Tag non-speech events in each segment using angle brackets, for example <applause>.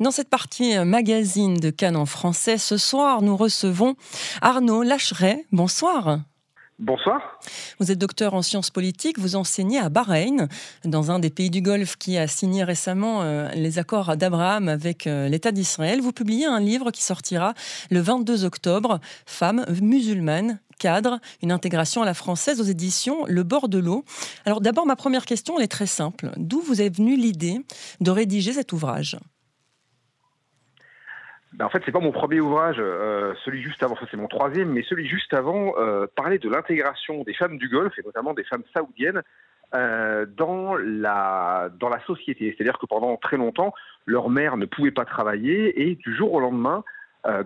Dans cette partie euh, magazine de Cannes en français, ce soir, nous recevons Arnaud Lacheret. Bonsoir. Bonsoir. Vous êtes docteur en sciences politiques, vous enseignez à Bahreïn, dans un des pays du Golfe qui a signé récemment euh, les accords d'Abraham avec euh, l'État d'Israël. Vous publiez un livre qui sortira le 22 octobre, Femmes musulmanes, cadre, une intégration à la française aux éditions Le bord de l'eau. Alors d'abord, ma première question, elle est très simple. D'où vous est venue l'idée de rédiger cet ouvrage? Ben en fait, c'est pas mon premier ouvrage, euh, celui juste avant, ça c'est mon troisième, mais celui juste avant euh, parlait de l'intégration des femmes du Golfe et notamment des femmes saoudiennes euh, dans la dans la société. C'est-à-dire que pendant très longtemps, leur mère ne pouvait pas travailler et du jour au lendemain,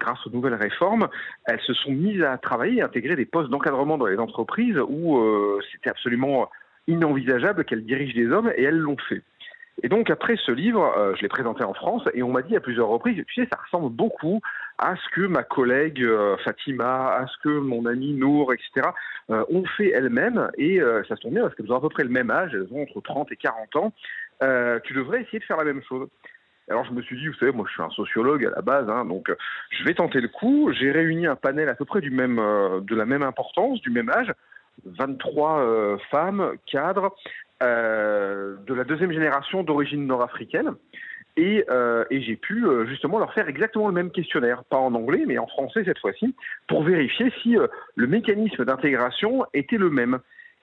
grâce aux nouvelles réformes, elles se sont mises à travailler, à intégrer des postes d'encadrement dans les entreprises où c'était absolument inenvisageable qu'elles dirigent des hommes et elles l'ont fait. Et donc après ce livre, euh, je l'ai présenté en France et on m'a dit à plusieurs reprises, tu sais, ça ressemble beaucoup à ce que ma collègue euh, Fatima, à ce que mon ami Nour, etc. Euh, ont fait elles-mêmes et ça se tombe bien parce qu'elles ont à peu près le même âge, elles ont entre 30 et 40 ans. tu devrais essayer de faire la même chose. Alors je me suis dit, vous savez, moi je suis un sociologue à la base, hein, donc je vais tenter le coup. J'ai réuni un panel à peu près du même, de la même importance, du même âge, 23 femmes, cadres, de la deuxième génération d'origine nord-africaine. Et, euh, et j'ai pu euh, justement leur faire exactement le même questionnaire, pas en anglais, mais en français cette fois-ci, pour vérifier si le mécanisme d'intégration était le même.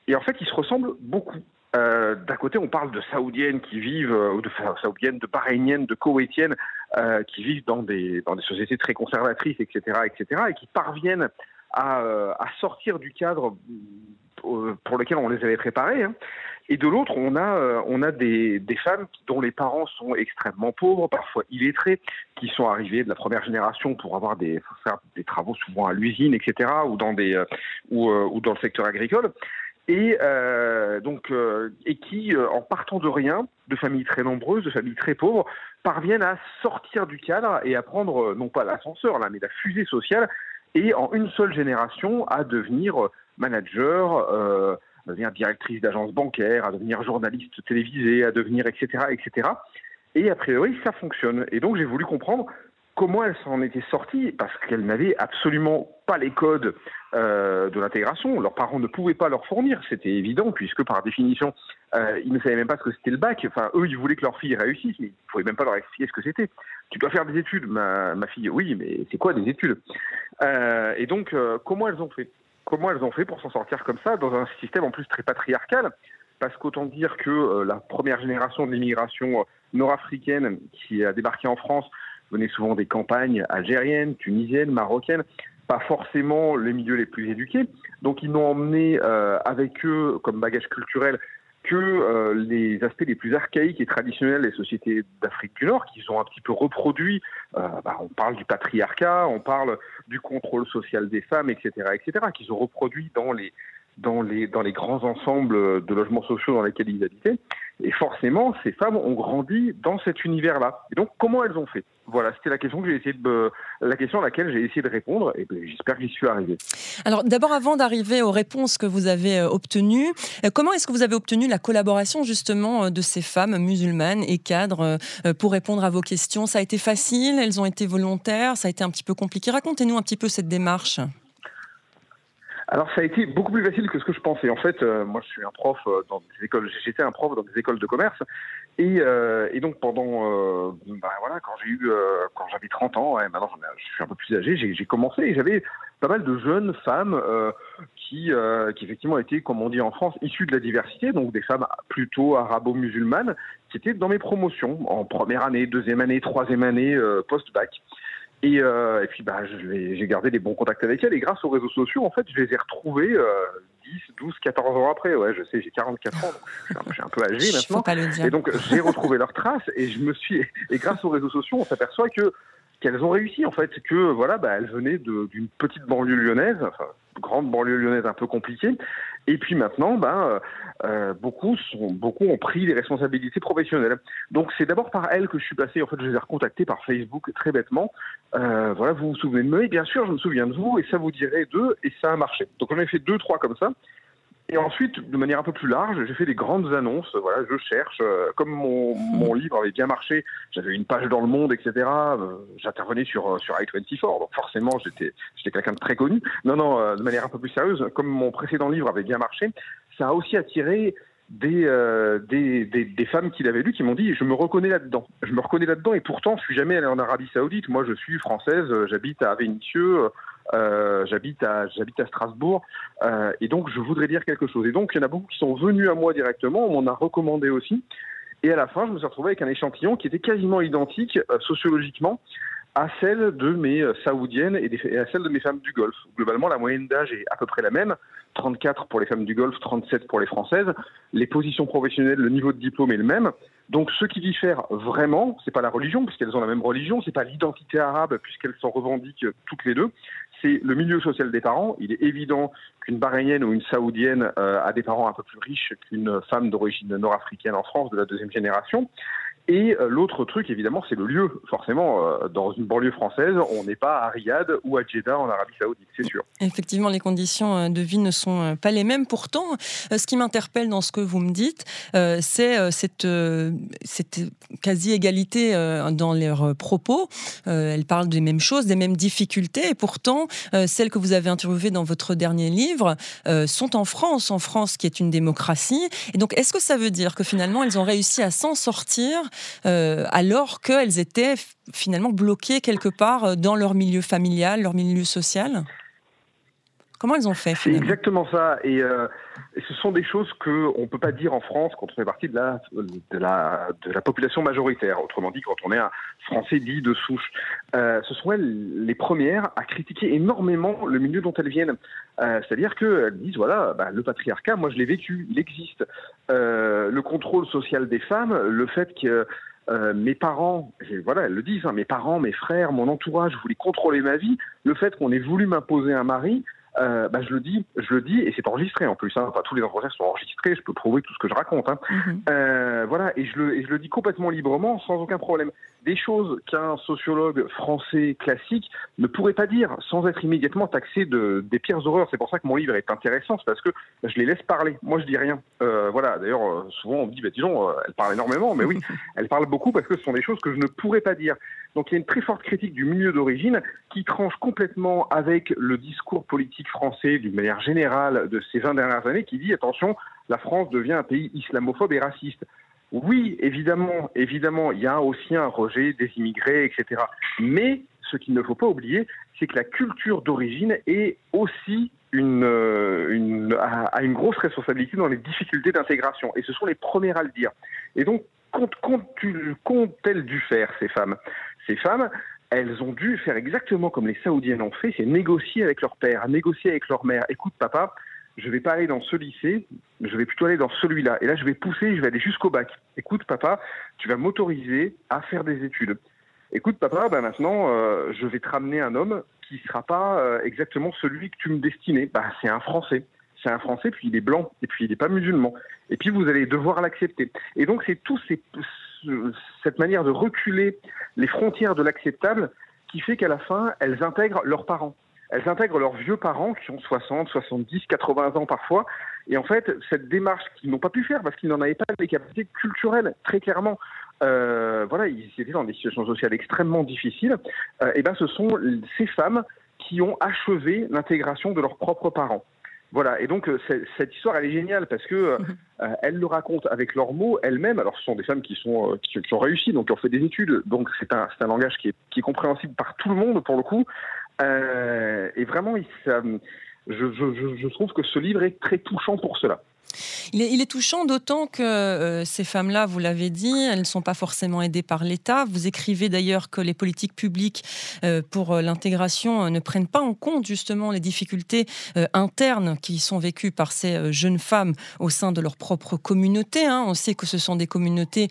Et en fait, ils se ressemblent beaucoup. Euh, D'un côté, on parle de saoudiennes qui vivent, ou de saoudiennes, de bahreïniennes, de koweïtiennes, euh, qui vivent dans des, dans des sociétés très conservatrices, etc., etc., et qui parviennent à, à sortir du cadre pour lequel on les avait préparés. Hein. Et de l'autre, on a, euh, on a des, des, femmes dont les parents sont extrêmement pauvres, parfois illettrés, qui sont arrivés de la première génération pour avoir des, faire des travaux souvent à l'usine, etc., ou dans, des, euh, ou, euh, ou, dans le secteur agricole. Et euh, donc, et qui, en partant de rien, de familles très nombreuses, de familles très pauvres, parviennent à sortir du cadre et à prendre non pas l'ascenseur là, mais la fusée sociale, et en une seule génération à devenir manager, euh, à devenir directrice d'agence bancaire, à devenir journaliste télévisé, à devenir etc. etc. Et a priori, ça fonctionne. Et donc j'ai voulu comprendre comment elles s'en étaient sorties, parce qu'elles n'avaient absolument pas les codes euh, de l'intégration. Leurs parents ne pouvaient pas leur fournir, c'était évident, puisque par définition, euh, ils ne savaient même pas ce que c'était le bac. Enfin, eux, ils voulaient que leur fille réussisse, mais ils ne pouvaient même pas leur expliquer ce que c'était. Tu dois faire des études, ma, ma fille. Oui, mais c'est quoi des études? Euh, Et donc, comment elles ont fait? Comment elles ont fait pour s'en sortir comme ça dans un système en plus très patriarcal parce qu'autant dire que euh, la première génération de l'immigration euh, nord-africaine qui a débarqué en France venait souvent des campagnes algériennes, tunisiennes, marocaines, pas forcément les milieux les plus éduqués. Donc ils n'ont emmené euh, avec eux comme bagage culturel que euh, les aspects les plus archaïques et traditionnels des sociétés d'Afrique du Nord, qui sont un petit peu reproduits. Euh, bah, on parle du patriarcat, on parle du contrôle social des femmes, etc., etc., qui sont reproduits dans les dans les dans les grands ensembles de logements sociaux dans lesquels ils habitaient. Et forcément, ces femmes ont grandi dans cet univers-là. Et donc, comment elles ont fait? Voilà, c'était la question que j'ai essayé de, la question à laquelle j'ai essayé de répondre, et ben, j'espère que j'y suis arrivé. Alors, d'abord, avant d'arriver aux réponses que vous avez euh, obtenues, euh, comment est-ce que vous avez obtenu la collaboration justement euh, de ces femmes musulmanes et cadres pour répondre à vos questions? Ça a été facile? Elles ont été volontaires? Ça a été un petit peu compliqué? Racontez-nous un petit peu cette démarche. Alors ça a été beaucoup plus facile que ce que je pensais. En fait, euh, moi je suis un prof euh, dans des écoles, j'étais un prof dans des écoles de commerce et, euh, et donc pendant, ben voilà, quand j'ai eu, quand j'avais 30 ans, ouais, maintenant je suis un peu plus âgé, j'ai commencé et j'avais pas mal de jeunes femmes qui, qui effectivement étaient, comme on dit en France, issues de la diversité, donc des femmes plutôt arabo-musulmanes, qui étaient dans mes promotions en première année, deuxième année, troisième année post-bac. Et, euh, et puis bah, j'ai gardé des bons contacts avec elle et grâce aux réseaux sociaux, en fait, je les ai retrouvés euh, 10, 12, 14 ans après. Ouais, je sais, j'ai 44 ans, donc je suis un, peu âgé <laughs> maintenant. Pas le dire. Et donc j'ai retrouvé leurs traces et je me suis et grâce aux réseaux sociaux, on s'aperçoit que qu'elles ont réussi en fait, que voilà, bah, elles venaient d'une petite banlieue lyonnaise, enfin grande banlieue lyonnaise un peu compliquée, et puis maintenant, ben, euh, beaucoup, sont, beaucoup ont pris des responsabilités professionnelles. Donc c'est d'abord par elles que je suis passé. En fait, je les ai recontactées par Facebook très bêtement. Euh, voilà, vous vous souvenez de moi? Bien sûr, je me souviens de vous, et ça vous dirait d'eux, et ça a marché. Donc on a fait deux, trois comme ça. Et ensuite, de manière un peu plus large, j'ai fait des grandes annonces. Voilà, je cherche. Euh, comme mon, mon, livre avait bien marché, j'avais une page dans le Monde, etc. Euh, j'intervenais sur euh, sur i24, donc forcément j'étais j'étais quelqu'un de très connu. Non, non, de manière un peu plus sérieuse, comme mon précédent livre avait bien marché, ça a aussi attiré des, des, des, des, femmes qui l'avaient lu qui m'ont dit je me reconnais là-dedans. Je me reconnais là-dedans et pourtant je suis jamais allé en Arabie Saoudite. Moi je suis française, j'habite à Vénissieux, euh, j'habite à j'habite à Strasbourg euh, et donc je voudrais dire quelque chose. Et donc il y en a beaucoup qui sont venus à moi directement, on m'en a recommandé aussi. Et à la fin, je me suis retrouvé avec un échantillon qui était quasiment identique euh, sociologiquement à celle de mes saoudiennes et, à celle de mes femmes du Golfe. Globalement, la moyenne d'âge est à peu près la même, 34 pour les femmes du Golfe, 37 pour les françaises. Les positions professionnelles, le niveau de diplôme est le même. Donc ce qui diffère vraiment, c'est pas la religion, puisqu'elles ont la même religion, c'est pas l'identité arabe, puisqu'elles s'en revendiquent toutes les deux, c'est le milieu social des parents. Il est évident qu'une Bahreïnienne ou une Saoudienne euh, a des parents un peu plus riches qu'une femme d'origine nord-africaine en France de la deuxième génération. Et euh, l'autre truc, évidemment, c'est le lieu. Forcément, euh, dans une banlieue française, on n'est pas à Riyad ou à Jeddah en Arabie Saoudite, c'est sûr. Effectivement, les conditions euh, de vie ne sont pas les mêmes. Pourtant, ce qui m'interpelle dans ce que vous me dites, c'est cette, cette quasi-égalité dans leurs propos. Elles parlent des mêmes choses, des mêmes difficultés. Et pourtant, celles que vous avez interviewées dans votre dernier livre sont en France, en France qui est une démocratie. Et donc, est-ce que ça veut dire que finalement, elles ont réussi à s'en sortir euh, alors qu'elles étaient finalement bloquées quelque part euh, dans leur milieu familial, leur milieu social? Comment elles ont fait C'est exactement ça. Euh, et, ce sont des choses qu'on ne peut pas dire en France quand on fait partie de la, de la, de la population majoritaire. Autrement dit, quand on est un Français dit de souche. ce sont elles les premières à critiquer énormément le milieu dont elles viennent. C'est-à-dire qu'elles disent, voilà, bah, le patriarcat, moi je l'ai vécu, il existe. le contrôle social des femmes, le fait que euh, mes parents, voilà, elles le disent, hein, mes parents, mes frères, mon entourage voulaient contrôler ma vie. Le fait qu'on ait voulu m'imposer un mari, euh, bah, je le dis, je le dis, et c'est enregistré en plus. Hein, enfin, tous les entretiens sont enregistrés. Je peux prouver tout ce que je raconte. Hein. Mhm. euh, voilà, et je, le, et je le dis complètement librement, sans aucun problème. Des choses qu'un sociologue français classique ne pourrait pas dire, sans être immédiatement taxé de des pires horreurs. C'est pour ça que mon livre est intéressant, c'est parce que je les laisse parler. Moi, je dis rien. Euh, voilà. D'ailleurs, euh, souvent on me dit, bah, disons, euh, elle parle énormément, mais oui, <laughs> elle parle beaucoup parce que ce sont des choses que je ne pourrais pas dire. Donc, il y a une très forte critique du milieu d'origine qui tranche complètement avec le discours politique français d'une manière générale de ces 20 dernières années qui dit attention, la France devient un pays islamophobe et raciste. Oui, évidemment, évidemment, il y a aussi un rejet des immigrés, etc. Mais ce qu'il ne faut pas oublier, c'est que la culture d'origine est aussi une, euh, une, a une grosse responsabilité dans les difficultés d'intégration. Et ce sont les premières à le dire. Et donc, qu'ont-elles dû faire, ces femmes? Ces femmes, elles ont dû faire exactement comme les Saoudiennes ont fait, c'est négocier avec leur père, négocier avec leur mère. Écoute, papa, je vais pas aller dans ce lycée, je vais plutôt aller dans celui-là. Et là, je vais pousser, je vais aller jusqu'au bac. Écoute, papa, tu vas m'autoriser à faire des études. Écoute, papa, ben maintenant, euh, je vais te ramener un homme qui sera pas euh, exactement celui que tu me destinais. Bah, c'est un Français. C'est un Français, puis il est blanc, et puis il n'est pas musulman. Et puis vous allez devoir l'accepter. Et donc, c'est tout ces, cette manière de reculer les frontières de l'acceptable qui fait qu'à la fin, elles intègrent leurs parents. Elles intègrent leurs vieux parents qui ont 60, 70, 80 ans parfois. Et en fait, cette démarche qu'ils n'ont pas pu faire parce qu'ils n'en avaient pas les capacités culturelles, très clairement. Euh, voilà, ils étaient dans des situations sociales extrêmement difficiles. Euh, et ben, ce sont ces femmes qui ont achevé l'intégration de leurs propres parents. Voilà, et donc euh, cette histoire, elle est géniale parce que euh, <laughs> euh, elles le racontent avec leurs mots elles-mêmes. Alors, ce sont des femmes qui sont qui, ont réussi, donc qui ont fait des études. Donc, c'est un, un langage qui est, qui est compréhensible par tout le monde pour le coup. et vraiment, je, je, je trouve que ce livre est très touchant pour cela. Il est, touchant d'autant que euh, ces femmes-là, vous l'avez dit, elles ne sont pas forcément aidées par l'État. Vous écrivez d'ailleurs que les politiques publiques euh, pour euh, l'intégration ne prennent pas en compte justement les difficultés internes qui sont vécues par ces jeunes femmes au sein de leur propre communauté. Hein. On sait que ce sont des communautés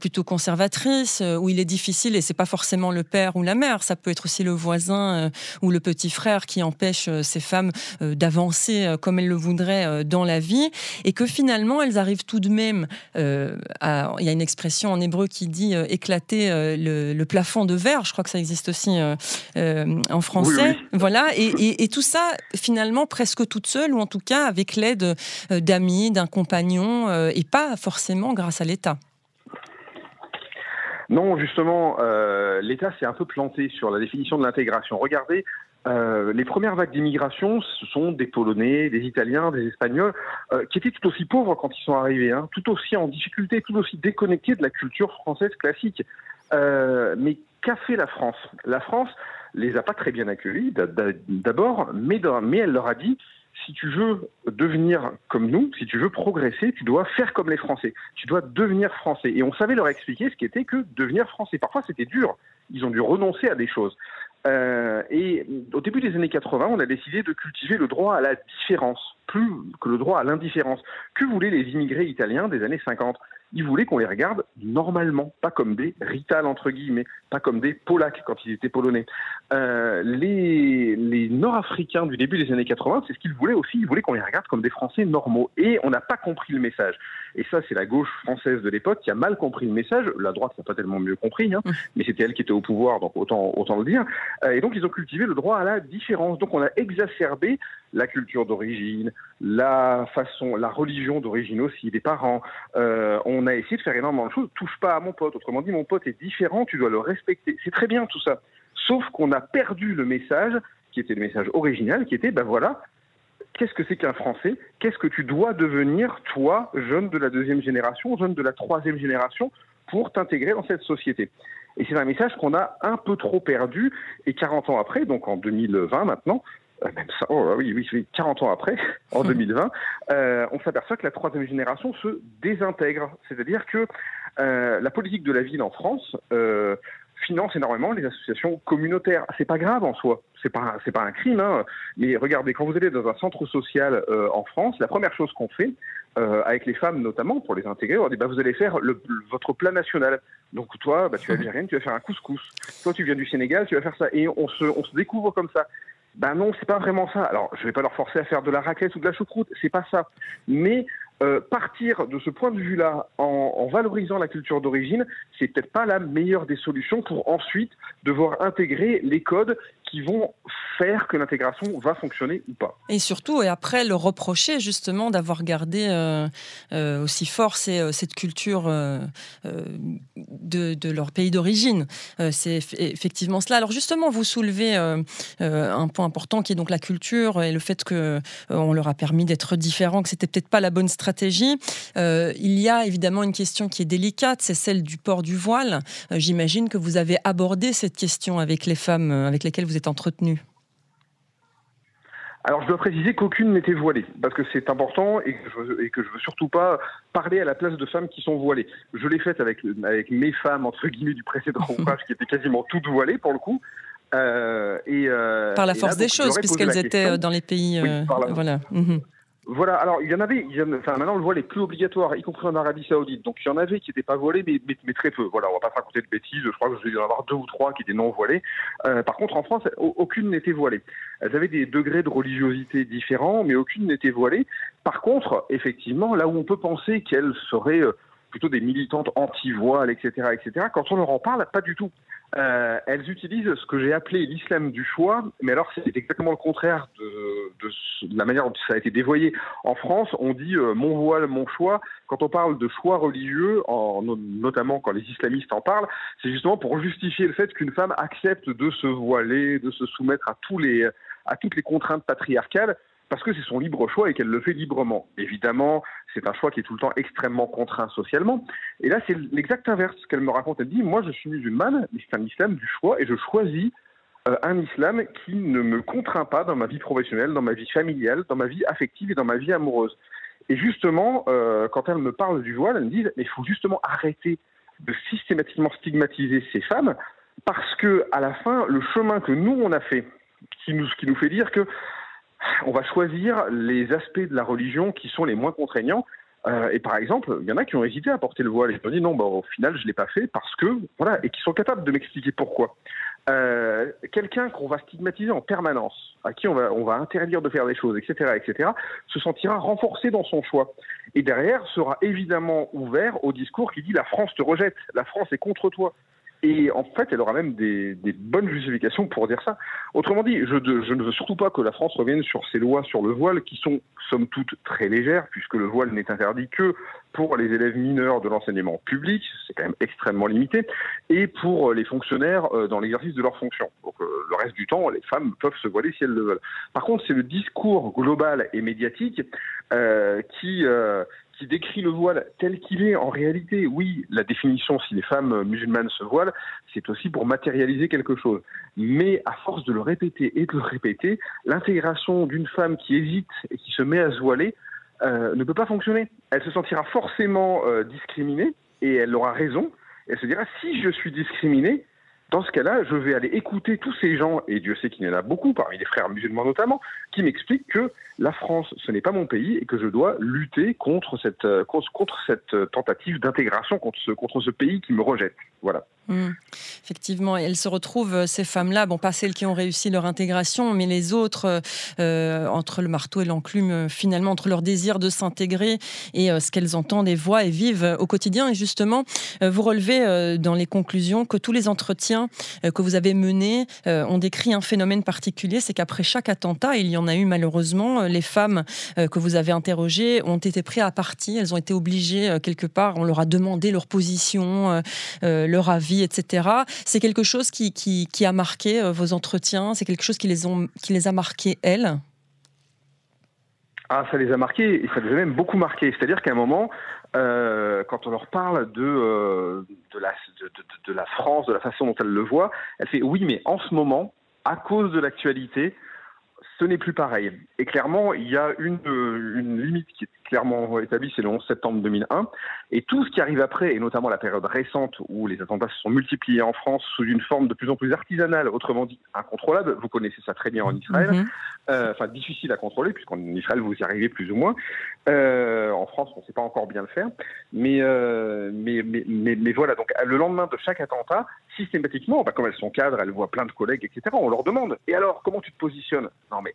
plutôt conservatrices où il est difficile, et c'est pas forcément le père ou la mère, ça peut être aussi le voisin ou le petit frère qui empêche ces femmes d'avancer comme elles le voudraient dans la vie. Et que finalement elles arrivent tout de même à, il y a une expression en hébreu qui dit éclater le, plafond de verre, je crois que ça existe aussi en français, voilà, et, et, tout ça finalement presque toute seule, ou en tout cas avec l'aide d'amis, d'un compagnon, et pas forcément grâce à l'État. Non, justement, euh, l'État s'est un peu planté sur la définition de l'intégration. Regardez, euh, les premières vagues d'immigration, ce sont des Polonais, des Italiens, des Espagnols, euh, qui étaient tout aussi pauvres quand ils sont arrivés, hein, tout aussi en difficulté, tout aussi déconnectés de la culture française classique. mais qu'a fait la France? La France les a pas très bien accueillis d'abord, mais, mais elle leur a dit si tu veux devenir comme nous, si tu veux progresser, tu dois faire comme les Français. Tu dois devenir français. Et on savait leur expliquer ce qu'était que devenir français. Parfois, c'était dur. Ils ont dû renoncer à des choses. Euh, et au début des années 80, on a décidé de cultiver le droit à la différence, plus que le droit à l'indifférence. Que voulaient les immigrés italiens des années 50 ils voulaient qu'on les regarde normalement, pas comme des Rital entre guillemets, pas comme des Polacs quand ils étaient polonais. Euh, les, les Nord-Africains du début des années 80, c'est ce qu'ils voulaient aussi, ils voulaient qu'on les regarde comme des Français normaux. Et on n'a pas compris le message. Et ça, c'est la gauche française de l'époque qui a mal compris le message. La droite n'a pas tellement mieux compris, hein, mais c'était elle qui était au pouvoir, donc autant, autant le dire. Euh, et donc ils ont cultivé le droit à la différence. Donc on a exacerbé la culture d'origine, la façon, la religion d'origine aussi, des parents. Euh, on a essayé de faire énormément de choses. Touche pas à mon pote. Autrement dit, mon pote est différent, tu dois le respecter. C'est très bien tout ça. Sauf qu'on a perdu le message qui était le message original, qui était, ben voilà, qu'est-ce que c'est qu'un Français? Qu'est-ce que tu dois devenir, toi, jeune de la deuxième génération, jeune de la troisième génération, pour t'intégrer dans cette société? Et c'est un message qu'on a un peu trop perdu. Et 40 ans après, donc en 2020 maintenant, euh, même ça, oh, oui, oui, 40 ans après, <laughs> en 2020, euh, on s'aperçoit que la troisième génération se désintègre. C'est-à-dire que euh, la politique de la ville en France finance énormément les associations communautaires. C'est pas grave en soi, c'est pas c'est pas un crime. Hein. Mais regardez, quand vous allez dans un centre social en France, la première chose qu'on fait avec les femmes notamment pour les intégrer, on dit bah, vous allez faire votre plat national. Donc toi, bah, tu es algérienne, tu vas faire un couscous. Toi, tu viens du Sénégal, tu vas faire ça. Et on se on se découvre comme ça. Ben non, c'est pas vraiment ça. Alors, je vais pas leur forcer à faire de la raclette ou de la choucroute, c'est pas ça. Mais euh, partir de ce point de vue-là en, en, valorisant la culture d'origine, c'est peut-être pas la meilleure des solutions pour ensuite devoir intégrer les codes qui vont faire que l'intégration va fonctionner ou pas. Et surtout, et après, le reprocher justement d'avoir gardé euh, euh, aussi fort euh, cette culture de, leur pays d'origine. c'est effectivement cela. Alors justement, vous soulevez un point important qui est donc la culture et le fait que on leur a permis d'être différents, que c'était peut-être pas la bonne stratégie. il y a évidemment une question qui est délicate, c'est celle du port du voile. J'imagine que vous avez abordé cette question avec les femmes avec lesquelles vous êtes entretenu alors je dois préciser qu'aucune n'était voilée, parce que c'est important et que, je veux, et que je veux surtout pas parler à la place de femmes qui sont voilées. Je l'ai faite avec, avec mes femmes, entre guillemets, du précédent <laughs> ouvrage, qui étaient quasiment toutes voilées pour le coup. Euh, et, euh, par la force des choses, puisqu'elles étaient dans les pays... Euh, voilà. Voilà, alors il y en avait, enfin maintenant le voile est plus obligatoire, y compris en Arabie Saoudite. Donc il y en avait qui n'étaient pas voilés, mais, mais, très peu. Voilà, on va pas se raconter de bêtises. Je crois que je vais y en avoir deux ou trois qui étaient non voilés. Euh, par contre, en France, aucune n'était voilée. Elles avaient des degrés de religiosité différents, mais aucune n'était voilée. Par contre, effectivement, là où on peut penser qu'elles seraient euh, plutôt des militantes anti-voile, etc., etc., quand on leur en parle, pas du tout. Euh, elles utilisent ce que j'ai appelé l'islam du choix, mais alors c'est exactement le contraire de, de, la manière dont ça a été dévoyé. En France, on dit euh, mon voile, mon choix. Quand on parle de choix religieux, en, notamment quand les islamistes en parlent, c'est justement pour justifier le fait qu'une femme accepte de se voiler, de se soumettre à tous les à toutes les contraintes patriarcales parce que c'est son libre choix et qu'elle le fait librement. Évidemment, c'est un choix qui est tout le temps extrêmement contraint socialement. Et là, c'est l'exact inverse qu'elle me raconte. Elle dit, moi, je suis musulmane, mais c'est un islam du choix et je choisis euh, un islam qui ne me contraint pas dans ma vie professionnelle, dans ma vie familiale, dans ma vie affective et dans ma vie amoureuse. Et justement, euh, quand elle me parle du voile, elle me dit, mais il faut justement arrêter de systématiquement stigmatiser ces femmes parce que à la fin, le chemin que nous on a fait, qui nous, qui nous fait dire que on va choisir les aspects de la religion qui sont les moins contraignants. Euh, et par exemple, il y en a qui ont hésité à porter le voile et qui ont dit non, bah, au final, je ne l'ai pas fait parce que, voilà, et qui sont capables de m'expliquer pourquoi. euh, quelqu'un qu'on va stigmatiser en permanence, à qui on va, on va interdire de faire des choses, etc., etc., se sentira renforcé dans son choix. Et derrière sera évidemment ouvert au discours qui dit la France te rejette, la France est contre toi. Et en fait, elle aura même des, bonnes justifications pour dire ça. Autrement dit, je, je, ne veux surtout pas que la France revienne sur ces lois sur le voile qui sont, somme toute, très légères, puisque le voile n'est interdit que pour les élèves mineurs de l'enseignement public, c'est quand même extrêmement limité, et pour les fonctionnaires euh, dans l'exercice de leurs fonctions. Donc euh, le reste du temps, les femmes peuvent se voiler si elles le veulent. Par contre, c'est le discours global et médiatique euh, qui décrit le voile tel qu'il est en réalité, oui, la définition, si les femmes musulmanes se voilent, c'est aussi pour matérialiser quelque chose. Mais à force de le répéter et de le répéter, l'intégration d'une femme qui hésite et qui se met à se voiler euh, ne peut pas fonctionner. Elle se sentira forcément euh, discriminée et elle aura raison. Elle se dira, si je suis discriminée, dans ce cas-là, je vais aller écouter tous ces gens, et Dieu sait qu'il y en a beaucoup, parmi les frères musulmans notamment, qui m'expliquent que la France, ce n'est pas mon pays et que je dois lutter contre cette, euh, contre cette tentative d'intégration, contre ce pays qui me rejette. Voilà. Mmh. Effectivement, elles se retrouvent, euh, ces femmes-là, bon, pas celles qui ont réussi leur intégration, mais les autres, euh, entre le marteau et l'enclume, finalement, entre leur désir de s'intégrer et ce qu'elles entendent et voient et vivent au quotidien. Et justement, vous relevez dans les conclusions que tous les entretiens que vous avez menés ont décrit un phénomène particulier, c'est qu'après chaque attentat, il y en a eu malheureusement, les femmes que vous avez interrogées ont été prises à partie, elles ont été obligées quelque part, on leur a demandé leur position, avis, etc. C'est quelque chose qui, qui, a marqué euh, vos entretiens? C'est quelque chose qui les, ont, qui les a marquées, elles? Ah, ça les a marqués, et ça les a même beaucoup marqués. C'est-à-dire qu'à un moment, euh, quand on leur parle de, euh, de, la, de, la France, de la façon dont elle le voit, elle fait oui, mais en ce moment, à cause de l'actualité, ce n'est plus pareil. Et clairement, il y a une, une limite qui est clairement établie, c'est le 11 septembre 2001. Et tout ce qui arrive après, et notamment la période récente où les attentats se sont multipliés en France sous une forme de plus en plus artisanale, autrement dit incontrôlable, vous connaissez ça très bien en Israël, mhm. euh, enfin difficile à contrôler, puisqu'en Israël vous y arrivez plus ou moins. Euh, en France, on ne sait pas encore bien le faire. Euh, mais, mais, mais, mais, voilà, donc le lendemain de chaque attentat, systématiquement, bah, comme elles sont cadres, elles voient plein de collègues, etc., on leur demande, et alors, comment tu te positionnes? Non mais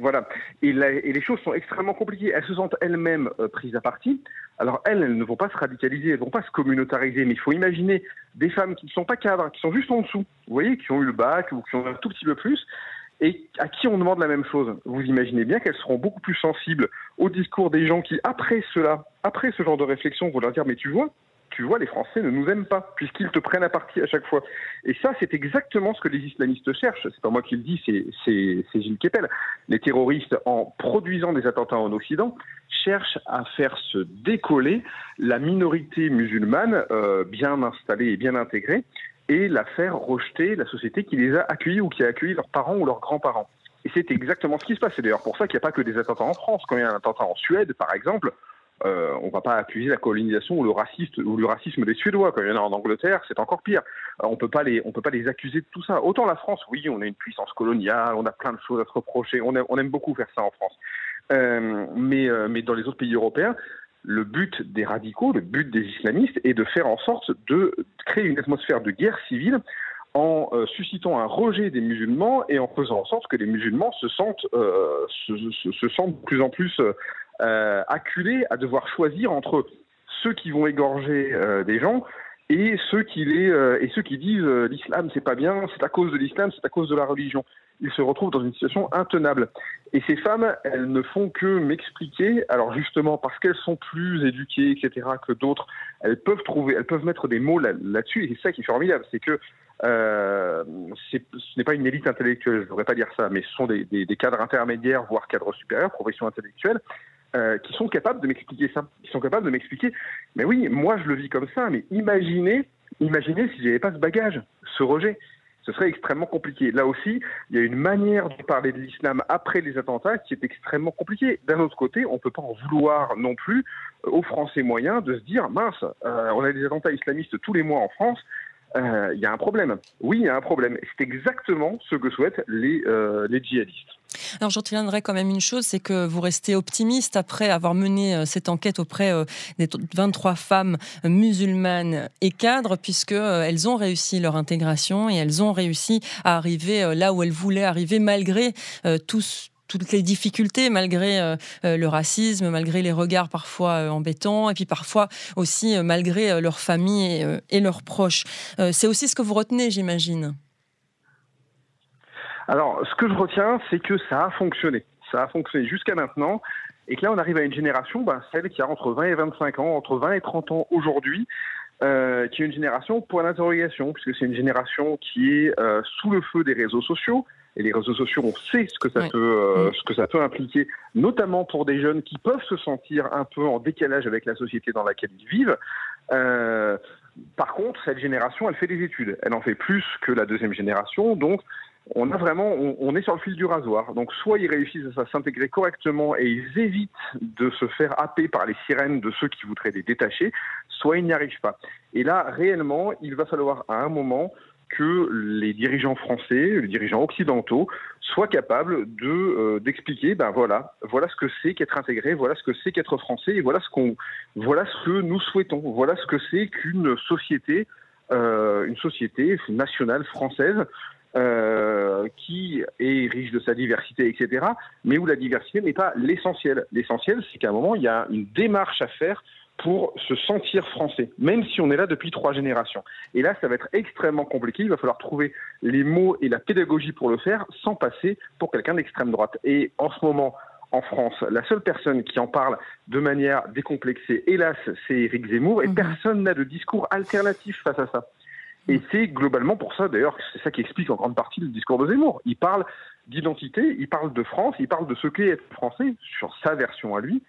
voilà. Et, les choses sont extrêmement compliquées. Elles se sentent elles-mêmes euh, prises à partie. Alors elles, elles ne vont pas se radicaliser, elles ne vont pas se communautariser, mais il faut imaginer des femmes qui ne sont pas cadres, qui sont juste en dessous, vous voyez, qui ont eu le bac ou qui ont un tout petit peu plus, et à qui on demande la même chose. Vous imaginez bien qu'elles seront beaucoup plus sensibles au discours des gens qui, après cela, après ce genre de réflexion, vont leur dire, mais tu vois, tu vois, les Français ne nous aiment pas, puisqu'ils te prennent à partie à chaque fois. Et ça, c'est exactement ce que les islamistes cherchent. C'est pas moi qui le dis, c'est Gilles Kepel. Les terroristes, en produisant des attentats en Occident, cherchent à faire se décoller la minorité musulmane euh, bien installée et bien intégrée et la faire rejeter la société qui les a accueillis ou qui a accueilli leurs parents ou leurs grands-parents. Et c'est exactement ce qui se passe. C'est d'ailleurs pour ça qu'il n'y a pas que des attentats en France. Quand il y a un attentat en Suède, par exemple, euh, on ne va pas accuser la colonisation ou le, racisme des Suédois. Quand il y en a en Angleterre, c'est encore pire. Euh, on on peut pas les accuser de tout ça. Autant la France, oui, on a une puissance coloniale, on a plein de choses à se reprocher. On, aime, beaucoup faire ça en France. Euh, mais, dans les autres pays européens, le but des radicaux, le but des islamistes est de faire en sorte de créer une atmosphère de guerre civile en suscitant un rejet des musulmans et en faisant en sorte que les musulmans se sentent, se, sentent de plus en plus euh, acculés à devoir choisir entre ceux qui vont égorger euh, des gens et ceux qui euh, et ceux qui disent l'islam c'est pas bien, c'est à cause de l'islam, c'est à cause de la religion. Ils se retrouvent dans une situation intenable. Et ces femmes, elles ne font que m'expliquer. Alors justement parce qu'elles sont plus éduquées, etc. que d'autres, elles peuvent trouver, elles peuvent mettre des mots là-dessus. et c'est ça qui est formidable, c'est que euh, ce n'est pas une élite intellectuelle, je ne devrais pas dire ça, mais ce sont des, cadres intermédiaires, voire cadres supérieurs, profession intellectuelle, euh, qui sont capables de m'expliquer ça, qui sont capables de m'expliquer, mais oui, moi je le vis comme ça, mais imaginez, imaginez si j'avais pas ce bagage, ce rejet, ce serait extrêmement compliqué. Là aussi, il y a une manière de parler de l'islam après les attentats qui est extrêmement compliquée. D'un autre côté, on ne peut pas en vouloir non plus aux Français moyens de se dire mince, euh, on a des attentats islamistes tous les mois en France, euh, il y a un problème. Oui, il y a un problème. C'est exactement ce que souhaitent les, les djihadistes. Alors j'en retiendrai quand même une chose, c'est que vous restez optimiste après avoir mené euh, cette enquête auprès euh, des 23 femmes musulmanes et cadres, puisqu'elles ont réussi leur intégration et elles ont réussi à arriver là où elles voulaient arriver malgré tous toutes les difficultés, malgré euh, euh, le racisme, malgré les regards parfois euh, embêtants, et puis parfois aussi malgré leur famille et, leurs proches. c'est aussi ce que vous retenez, j'imagine. Alors, ce que je retiens, c'est que ça a fonctionné. Ça a fonctionné jusqu'à maintenant. Et que là, on arrive à une génération, ben, celle qui a entre 20 et 25 ans, entre 20 et 30 ans aujourd'hui, qui est une génération pour l'interrogation, puisque c'est une génération qui est sous le feu des réseaux sociaux, et les réseaux sociaux, on sait ce que ça peut, euh, ce que ça peut impliquer, notamment pour des jeunes qui peuvent se sentir un peu en décalage avec la société dans laquelle ils vivent. Euh, par contre, cette génération, elle fait des études. Elle en fait plus que la deuxième génération, donc on a vraiment, on, est sur le fil du rasoir. Donc soit ils réussissent à s'intégrer correctement et ils évitent de se faire happer par les sirènes de ceux qui voudraient les détacher, soit ils n'y arrivent pas. Et là, réellement, il va falloir à un moment que les dirigeants français, les dirigeants occidentaux, soient capables de euh, d'expliquer, ben voilà, voilà ce que c'est qu'être intégré, voilà ce que c'est qu'être français, et voilà ce qu'on, voilà ce que nous souhaitons, voilà ce que c'est qu'une société, euh, une société nationale française. Euh, qui est riche de sa diversité, etc., mais où la diversité n'est pas l'essentiel. L'essentiel, c'est qu'à un moment, il y a une démarche à faire pour se sentir français, même si on est là depuis trois générations. Et là, ça va être extrêmement compliqué. Il va falloir trouver les mots et la pédagogie pour le faire sans passer pour quelqu'un d'extrême droite. Et en ce moment, en France, la seule personne qui en parle de manière décomplexée, hélas, c'est Éric Zemmour, et mhm. personne n'a de discours alternatif face à ça. Et c'est globalement pour ça, d'ailleurs, c'est ça qui explique en grande partie le discours de Zemmour. Il parle d'identité, il parle de France, il parle de ce qu'est être français sur sa version à lui,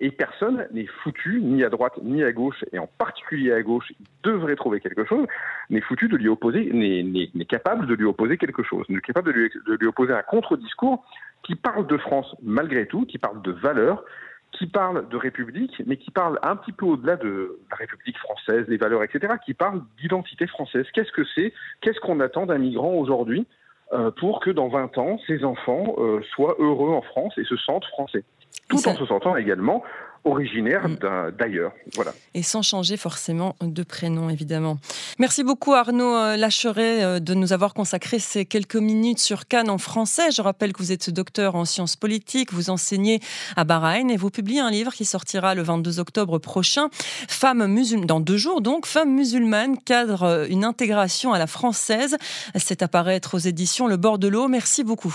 et personne n'est foutu, ni à droite ni à gauche, et en particulier à gauche, il devrait trouver quelque chose, n'est foutu de lui opposer, n'est capable de lui opposer quelque chose, n'est capable de lui, de lui opposer un contre-discours qui parle de France malgré tout, qui parle de valeurs, qui parle de République, mais qui parle un petit peu au-delà de la République française, des valeurs, etc., qui parle d'identité française. Qu'est-ce que c'est? Qu'est-ce qu'on attend d'un migrant aujourd'hui euh, pour que dans 20 ans, ses enfants euh, soient heureux en France et se sentent français? Tout en se sentant également originaire mm. d'ailleurs. Voilà. Et sans changer forcément de prénom, évidemment. Merci beaucoup Arnaud euh, Lacheret euh, de nous avoir consacré ces quelques minutes sur Cannes en français. Je rappelle que vous êtes docteur en sciences politiques, vous enseignez à Bahreïn et vous publiez un livre qui sortira le 22 octobre prochain, Femmes musulmanes, dans deux jours donc, Femmes musulmanes cadre euh, une intégration à la française. C'est apparaître aux éditions Le Bord de l'eau. Merci beaucoup.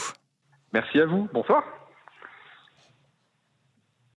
Merci à vous. Bonsoir.